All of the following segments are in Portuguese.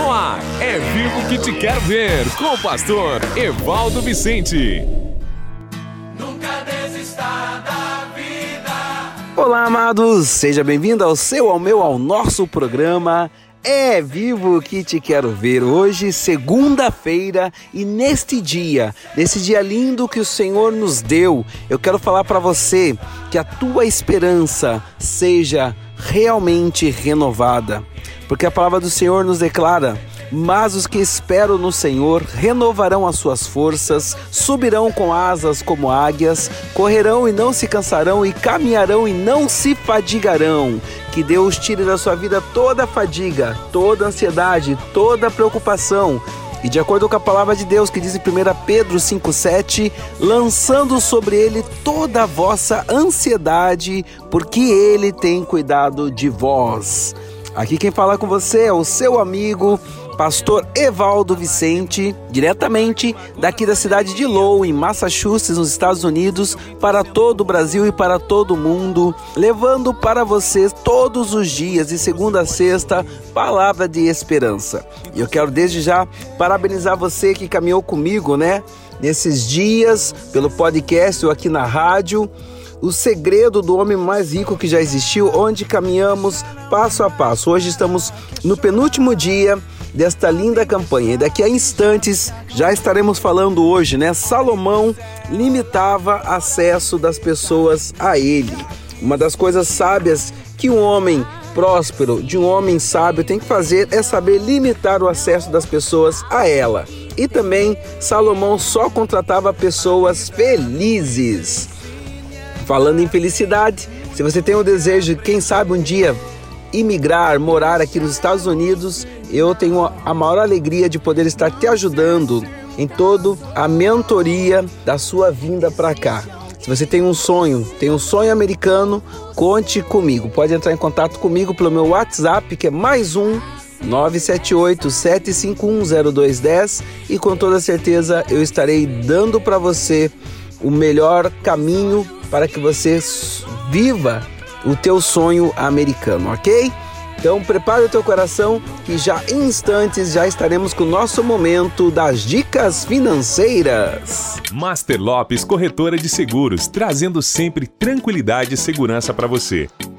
No ar, é vivo que te quero ver, com o pastor Evaldo Vicente. Nunca desista da vida. Olá, amados, seja bem-vindo ao seu, ao meu, ao nosso programa. É vivo que te quero ver hoje, segunda-feira, e neste dia, nesse dia lindo que o Senhor nos deu, eu quero falar para você que a tua esperança seja realmente renovada, porque a palavra do Senhor nos declara: mas os que esperam no Senhor renovarão as suas forças, subirão com asas como águias, correrão e não se cansarão, e caminharão e não se fadigarão. Que Deus tire da sua vida toda a fadiga, toda a ansiedade, toda a preocupação. E de acordo com a palavra de Deus que diz em 1 Pedro 5,7, lançando sobre ele toda a vossa ansiedade, porque ele tem cuidado de vós. Aqui quem fala com você é o seu amigo, pastor Evaldo Vicente, diretamente daqui da cidade de Lowell, em Massachusetts, nos Estados Unidos, para todo o Brasil e para todo o mundo, levando para vocês todos os dias, de segunda a sexta, palavra de esperança. E eu quero desde já parabenizar você que caminhou comigo, né? Nesses dias, pelo podcast ou aqui na rádio o segredo do homem mais rico que já existiu, onde caminhamos passo a passo. Hoje estamos no penúltimo dia desta linda campanha e daqui a instantes já estaremos falando hoje, né? Salomão limitava acesso das pessoas a ele. Uma das coisas sábias que um homem próspero, de um homem sábio tem que fazer é saber limitar o acesso das pessoas a ela. E também Salomão só contratava pessoas felizes. Falando em felicidade, se você tem o desejo de, quem sabe, um dia imigrar, morar aqui nos Estados Unidos, eu tenho a maior alegria de poder estar te ajudando em toda a mentoria da sua vinda para cá. Se você tem um sonho, tem um sonho americano, conte comigo. Pode entrar em contato comigo pelo meu WhatsApp, que é mais um 978-7510210 e com toda certeza eu estarei dando para você o melhor caminho para que você viva o teu sonho americano, ok? Então prepare o teu coração que já em instantes já estaremos com o nosso momento das dicas financeiras. Master Lopes Corretora de Seguros, trazendo sempre tranquilidade e segurança para você.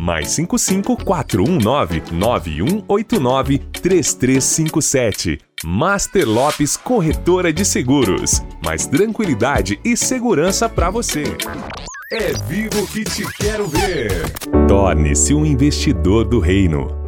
Mais 55 419 9189 3357. Master Lopes Corretora de Seguros. Mais tranquilidade e segurança para você. É vivo que te quero ver. Torne-se um investidor do reino.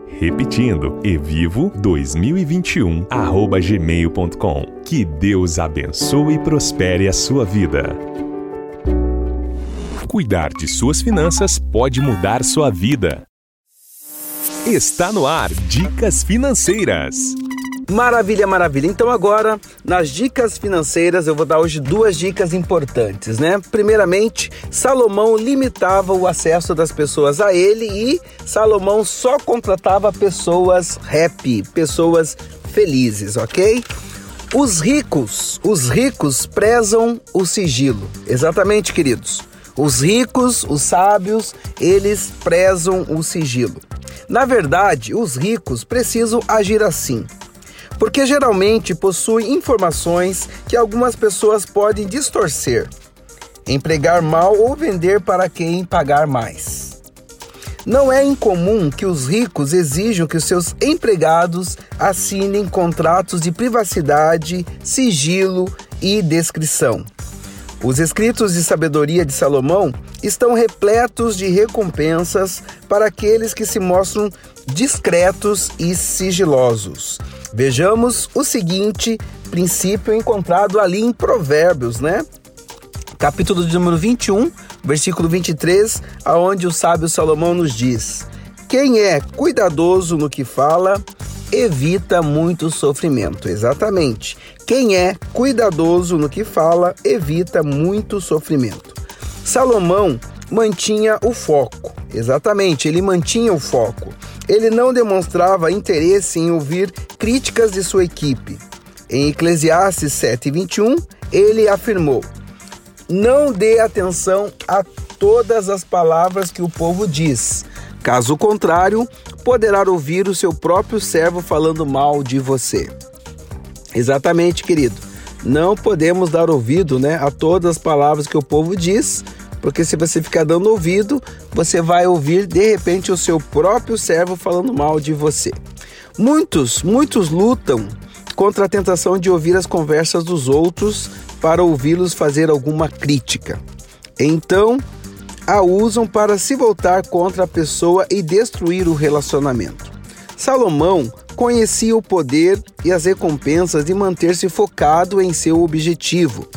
Repetindo, evivo2021@gmail.com. Que Deus abençoe e prospere a sua vida. Cuidar de suas finanças pode mudar sua vida. Está no ar Dicas Financeiras. Maravilha, maravilha. Então agora, nas dicas financeiras, eu vou dar hoje duas dicas importantes, né? Primeiramente, Salomão limitava o acesso das pessoas a ele e Salomão só contratava pessoas happy, pessoas felizes, ok? Os ricos, os ricos prezam o sigilo. Exatamente, queridos. Os ricos, os sábios, eles prezam o sigilo. Na verdade, os ricos precisam agir assim porque geralmente possui informações que algumas pessoas podem distorcer, empregar mal ou vender para quem pagar mais. Não é incomum que os ricos exijam que os seus empregados assinem contratos de privacidade, sigilo e descrição. Os escritos de sabedoria de Salomão estão repletos de recompensas para aqueles que se mostram discretos e sigilosos. Vejamos o seguinte princípio encontrado ali em Provérbios, né? Capítulo de número 21, versículo 23, aonde o sábio Salomão nos diz: Quem é cuidadoso no que fala, evita muito sofrimento. Exatamente. Quem é cuidadoso no que fala, evita muito sofrimento. Salomão mantinha o foco. Exatamente, ele mantinha o foco. Ele não demonstrava interesse em ouvir críticas de sua equipe. Em Eclesiastes 7:21, ele afirmou: Não dê atenção a todas as palavras que o povo diz. Caso contrário, poderá ouvir o seu próprio servo falando mal de você. Exatamente, querido. Não podemos dar ouvido né, a todas as palavras que o povo diz, porque se você ficar dando ouvido, você vai ouvir de repente o seu próprio servo falando mal de você. Muitos, muitos lutam contra a tentação de ouvir as conversas dos outros para ouvi-los fazer alguma crítica. Então, a usam para se voltar contra a pessoa e destruir o relacionamento. Salomão conhecia o poder e as recompensas de manter-se focado em seu objetivo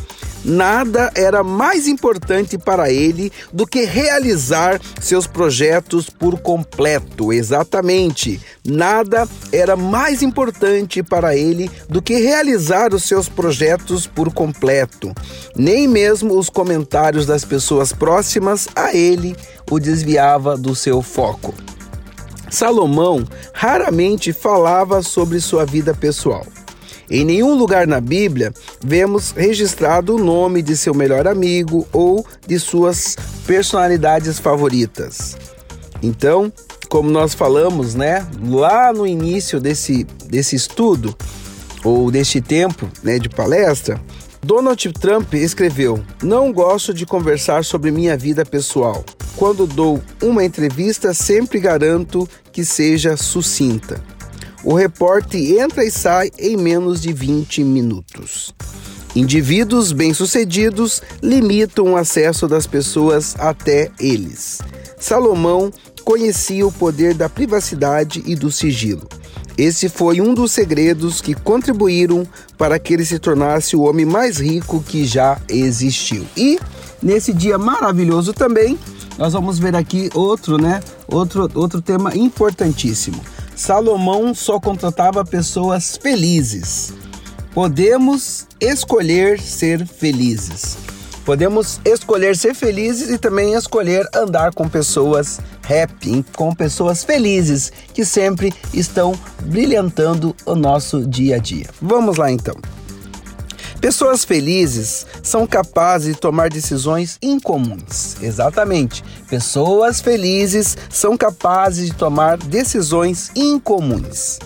nada era mais importante para ele do que realizar seus projetos por completo. Exatamente. Nada era mais importante para ele do que realizar os seus projetos por completo. Nem mesmo os comentários das pessoas próximas a ele o desviava do seu foco. Salomão raramente falava sobre sua vida pessoal. Em nenhum lugar na Bíblia vemos registrado o nome de seu melhor amigo ou de suas personalidades favoritas. Então, como nós falamos, né, lá no início desse, desse estudo ou deste tempo, né, de palestra, Donald Trump escreveu: Não gosto de conversar sobre minha vida pessoal. Quando dou uma entrevista, sempre garanto que seja sucinta. O repórter entra e sai em menos de 20 minutos. Indivíduos bem-sucedidos limitam o acesso das pessoas até eles. Salomão conhecia o poder da privacidade e do sigilo. Esse foi um dos segredos que contribuíram para que ele se tornasse o homem mais rico que já existiu. E nesse dia maravilhoso também, nós vamos ver aqui outro, né? Outro, outro tema importantíssimo. Salomão só contratava pessoas felizes. Podemos escolher ser felizes. Podemos escolher ser felizes e também escolher andar com pessoas happy, com pessoas felizes que sempre estão brilhantando o nosso dia a dia. Vamos lá então. Pessoas felizes são capazes de tomar decisões incomuns. Exatamente. Pessoas felizes são capazes de tomar decisões incomuns.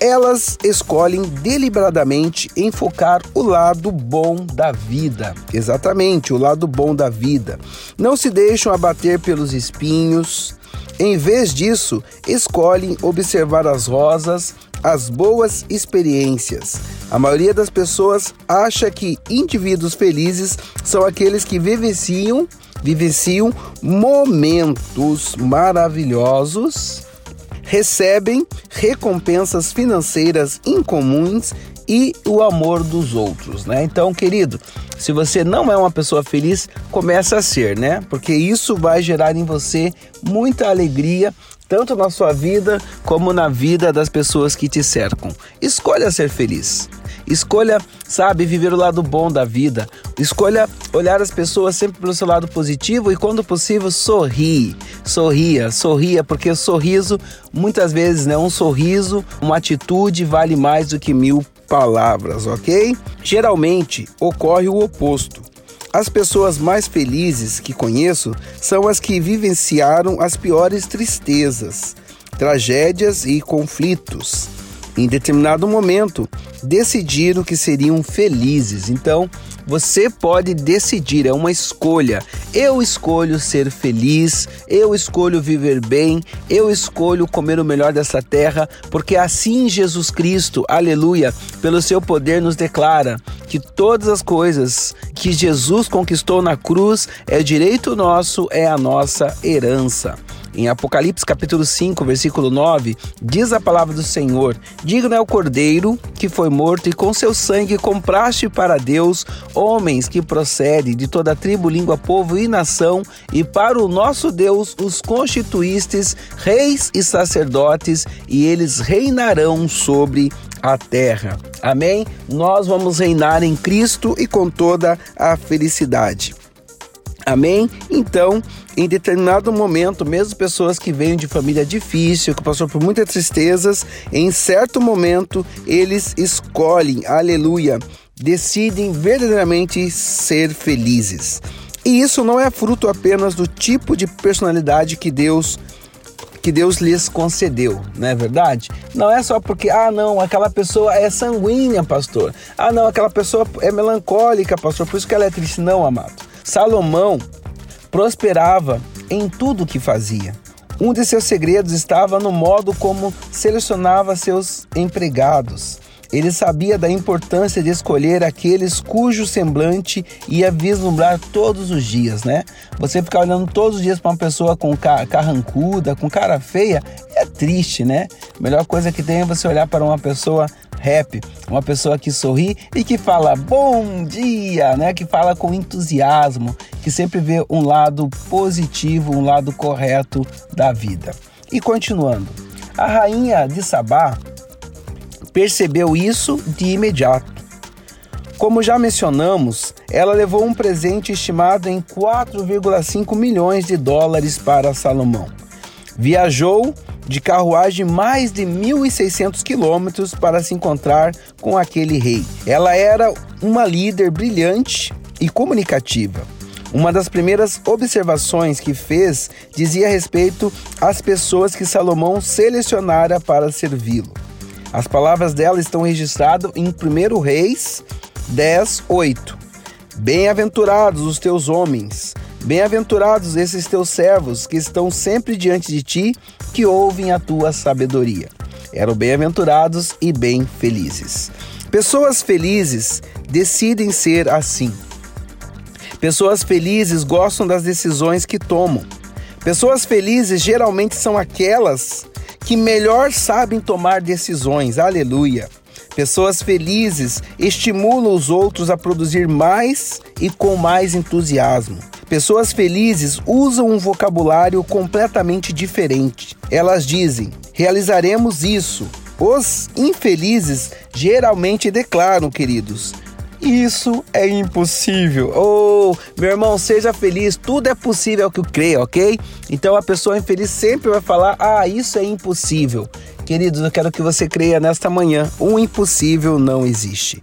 Elas escolhem deliberadamente enfocar o lado bom da vida. Exatamente, o lado bom da vida. Não se deixam abater pelos espinhos. Em vez disso, escolhem observar as rosas, as boas experiências. A maioria das pessoas acha que indivíduos felizes são aqueles que vivenciam, vivenciam momentos maravilhosos, recebem recompensas financeiras incomuns e o amor dos outros, né? Então, querido, se você não é uma pessoa feliz, começa a ser, né? Porque isso vai gerar em você muita alegria tanto na sua vida como na vida das pessoas que te cercam. Escolha ser feliz. Escolha, sabe, viver o lado bom da vida. Escolha olhar as pessoas sempre pelo seu lado positivo e, quando possível, sorrir. Sorria, sorria, porque sorriso, muitas vezes, né, um sorriso, uma atitude vale mais do que mil palavras, ok? Geralmente ocorre o oposto. As pessoas mais felizes que conheço são as que vivenciaram as piores tristezas, tragédias e conflitos. Em determinado momento, decidiram que seriam felizes. Então, você pode decidir, é uma escolha. Eu escolho ser feliz, eu escolho viver bem, eu escolho comer o melhor dessa terra, porque assim Jesus Cristo, aleluia, pelo seu poder nos declara que todas as coisas que Jesus conquistou na cruz é direito nosso, é a nossa herança. Em Apocalipse capítulo 5, versículo 9, diz a palavra do Senhor: Digno é o cordeiro que foi morto, e com seu sangue compraste para Deus homens que procedem de toda tribo, língua, povo e nação, e para o nosso Deus os constituístes reis e sacerdotes, e eles reinarão sobre a terra. Amém? Nós vamos reinar em Cristo e com toda a felicidade. Amém? Então, em determinado momento, mesmo pessoas que vêm de família difícil, que passou por muitas tristezas, em certo momento eles escolhem, aleluia, decidem verdadeiramente ser felizes. E isso não é fruto apenas do tipo de personalidade que Deus que Deus lhes concedeu, não é verdade? Não é só porque, ah, não, aquela pessoa é sanguínea, pastor. Ah, não, aquela pessoa é melancólica, pastor, por isso que ela é triste. Não, amado. Salomão prosperava em tudo o que fazia. Um de seus segredos estava no modo como selecionava seus empregados. Ele sabia da importância de escolher aqueles cujo semblante ia vislumbrar todos os dias, né? Você ficar olhando todos os dias para uma pessoa com carrancuda, com cara feia, é triste, né? A melhor coisa que tem é você olhar para uma pessoa happy, uma pessoa que sorri e que fala bom dia, né? Que fala com entusiasmo, que sempre vê um lado positivo, um lado correto da vida. E continuando, a rainha de Sabá percebeu isso de imediato. Como já mencionamos, ela levou um presente estimado em 4,5 milhões de dólares para Salomão. Viajou de carruagem mais de 1.600 quilômetros para se encontrar com aquele rei. Ela era uma líder brilhante e comunicativa. Uma das primeiras observações que fez dizia respeito às pessoas que Salomão selecionara para servi-lo. As palavras dela estão registradas em 1 Reis 10, 8. Bem-aventurados os teus homens, bem-aventurados esses teus servos que estão sempre diante de ti, que ouvem a tua sabedoria. Eram bem-aventurados e bem felizes. Pessoas felizes decidem ser assim. Pessoas felizes gostam das decisões que tomam. Pessoas felizes geralmente são aquelas que melhor sabem tomar decisões. Aleluia. Pessoas felizes estimulam os outros a produzir mais e com mais entusiasmo. Pessoas felizes usam um vocabulário completamente diferente. Elas dizem: realizaremos isso. Os infelizes geralmente declaram, queridos, isso é impossível. Oh, meu irmão, seja feliz. Tudo é possível que eu creio, ok? Então a pessoa infeliz sempre vai falar: Ah, isso é impossível. Queridos, eu quero que você creia nesta manhã: o impossível não existe.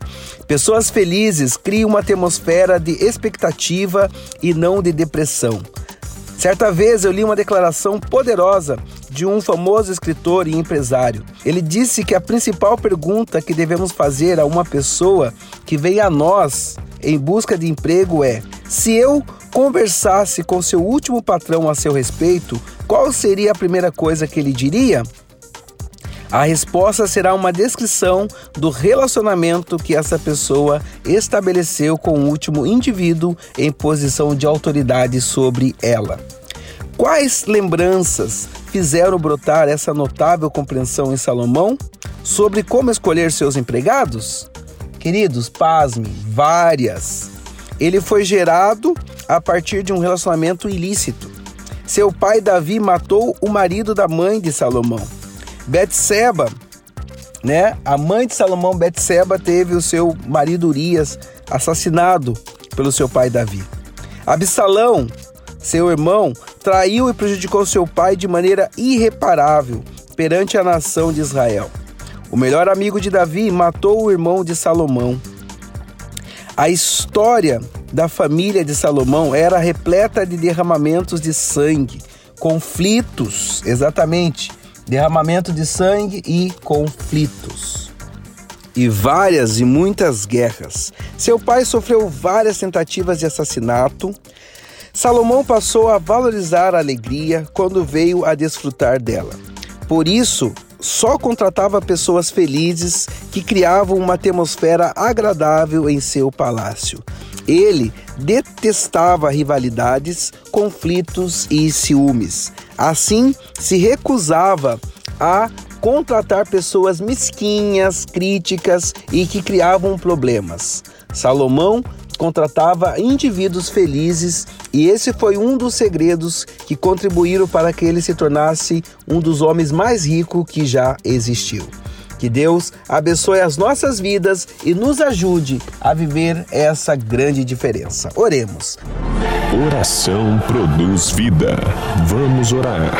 Pessoas felizes criam uma atmosfera de expectativa e não de depressão. Certa vez eu li uma declaração poderosa de um famoso escritor e empresário. Ele disse que a principal pergunta que devemos fazer a uma pessoa que vem a nós em busca de emprego é: se eu conversasse com seu último patrão a seu respeito, qual seria a primeira coisa que ele diria? A resposta será uma descrição do relacionamento que essa pessoa estabeleceu com o último indivíduo em posição de autoridade sobre ela. Quais lembranças fizeram brotar essa notável compreensão em Salomão sobre como escolher seus empregados? Queridos, pasme, várias. Ele foi gerado a partir de um relacionamento ilícito. Seu pai Davi matou o marido da mãe de Salomão. Betseba, né? A mãe de Salomão, Betseba, teve o seu marido Urias assassinado pelo seu pai Davi. Absalão, seu irmão, traiu e prejudicou seu pai de maneira irreparável perante a nação de Israel. O melhor amigo de Davi matou o irmão de Salomão. A história da família de Salomão era repleta de derramamentos de sangue, conflitos, exatamente, derramamento de sangue e conflitos. E várias e muitas guerras. Seu pai sofreu várias tentativas de assassinato. Salomão passou a valorizar a alegria quando veio a desfrutar dela. Por isso, só contratava pessoas felizes que criavam uma atmosfera agradável em seu palácio. Ele detestava rivalidades, conflitos e ciúmes. Assim, se recusava a contratar pessoas mesquinhas, críticas e que criavam problemas. Salomão contratava indivíduos felizes e esse foi um dos segredos que contribuíram para que ele se tornasse um dos homens mais ricos que já existiu. Que Deus abençoe as nossas vidas e nos ajude a viver essa grande diferença. Oremos. Oração produz vida. Vamos orar.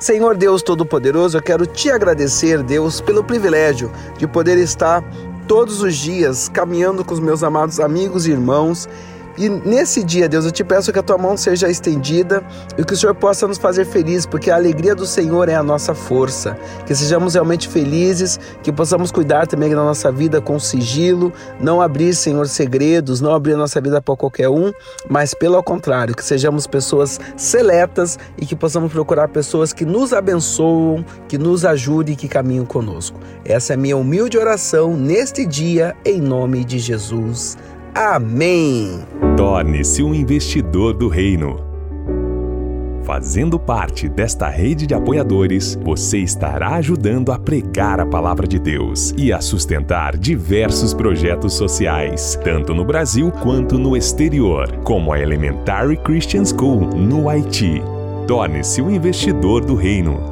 Senhor Deus Todo-Poderoso, eu quero te agradecer, Deus, pelo privilégio de poder estar todos os dias caminhando com os meus amados amigos e irmãos e nesse dia, Deus, eu te peço que a tua mão seja estendida e que o Senhor possa nos fazer felizes, porque a alegria do Senhor é a nossa força. Que sejamos realmente felizes, que possamos cuidar também da nossa vida com sigilo, não abrir, Senhor, segredos, não abrir a nossa vida para qualquer um, mas pelo contrário, que sejamos pessoas seletas e que possamos procurar pessoas que nos abençoam, que nos ajudem e que caminham conosco. Essa é a minha humilde oração neste dia, em nome de Jesus. Amém. Torne-se um investidor do reino. Fazendo parte desta rede de apoiadores, você estará ajudando a pregar a palavra de Deus e a sustentar diversos projetos sociais, tanto no Brasil quanto no exterior, como a Elementary Christian School no Haiti. Torne-se um investidor do reino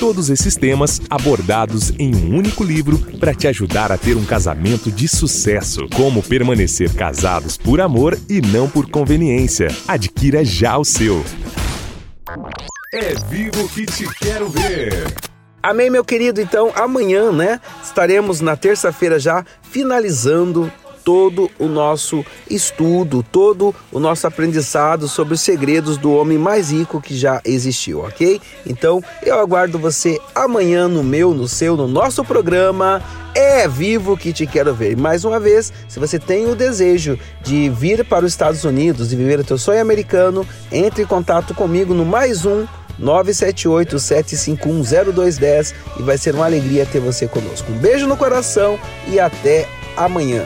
todos esses temas abordados em um único livro para te ajudar a ter um casamento de sucesso. Como permanecer casados por amor e não por conveniência. Adquira já o seu. É vivo que te quero ver. Amém, meu querido. Então, amanhã, né, estaremos na terça-feira já finalizando todo o nosso estudo, todo o nosso aprendizado sobre os segredos do homem mais rico que já existiu, ok? Então eu aguardo você amanhã no meu, no seu, no nosso programa. É vivo que te quero ver. Mais uma vez, se você tem o desejo de vir para os Estados Unidos e viver o teu sonho americano, entre em contato comigo no mais um 978-751-0210 e vai ser uma alegria ter você conosco. Um beijo no coração e até amanhã.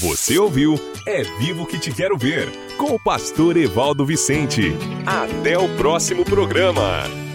Você ouviu É Vivo que Te Quero Ver, com o pastor Evaldo Vicente. Até o próximo programa.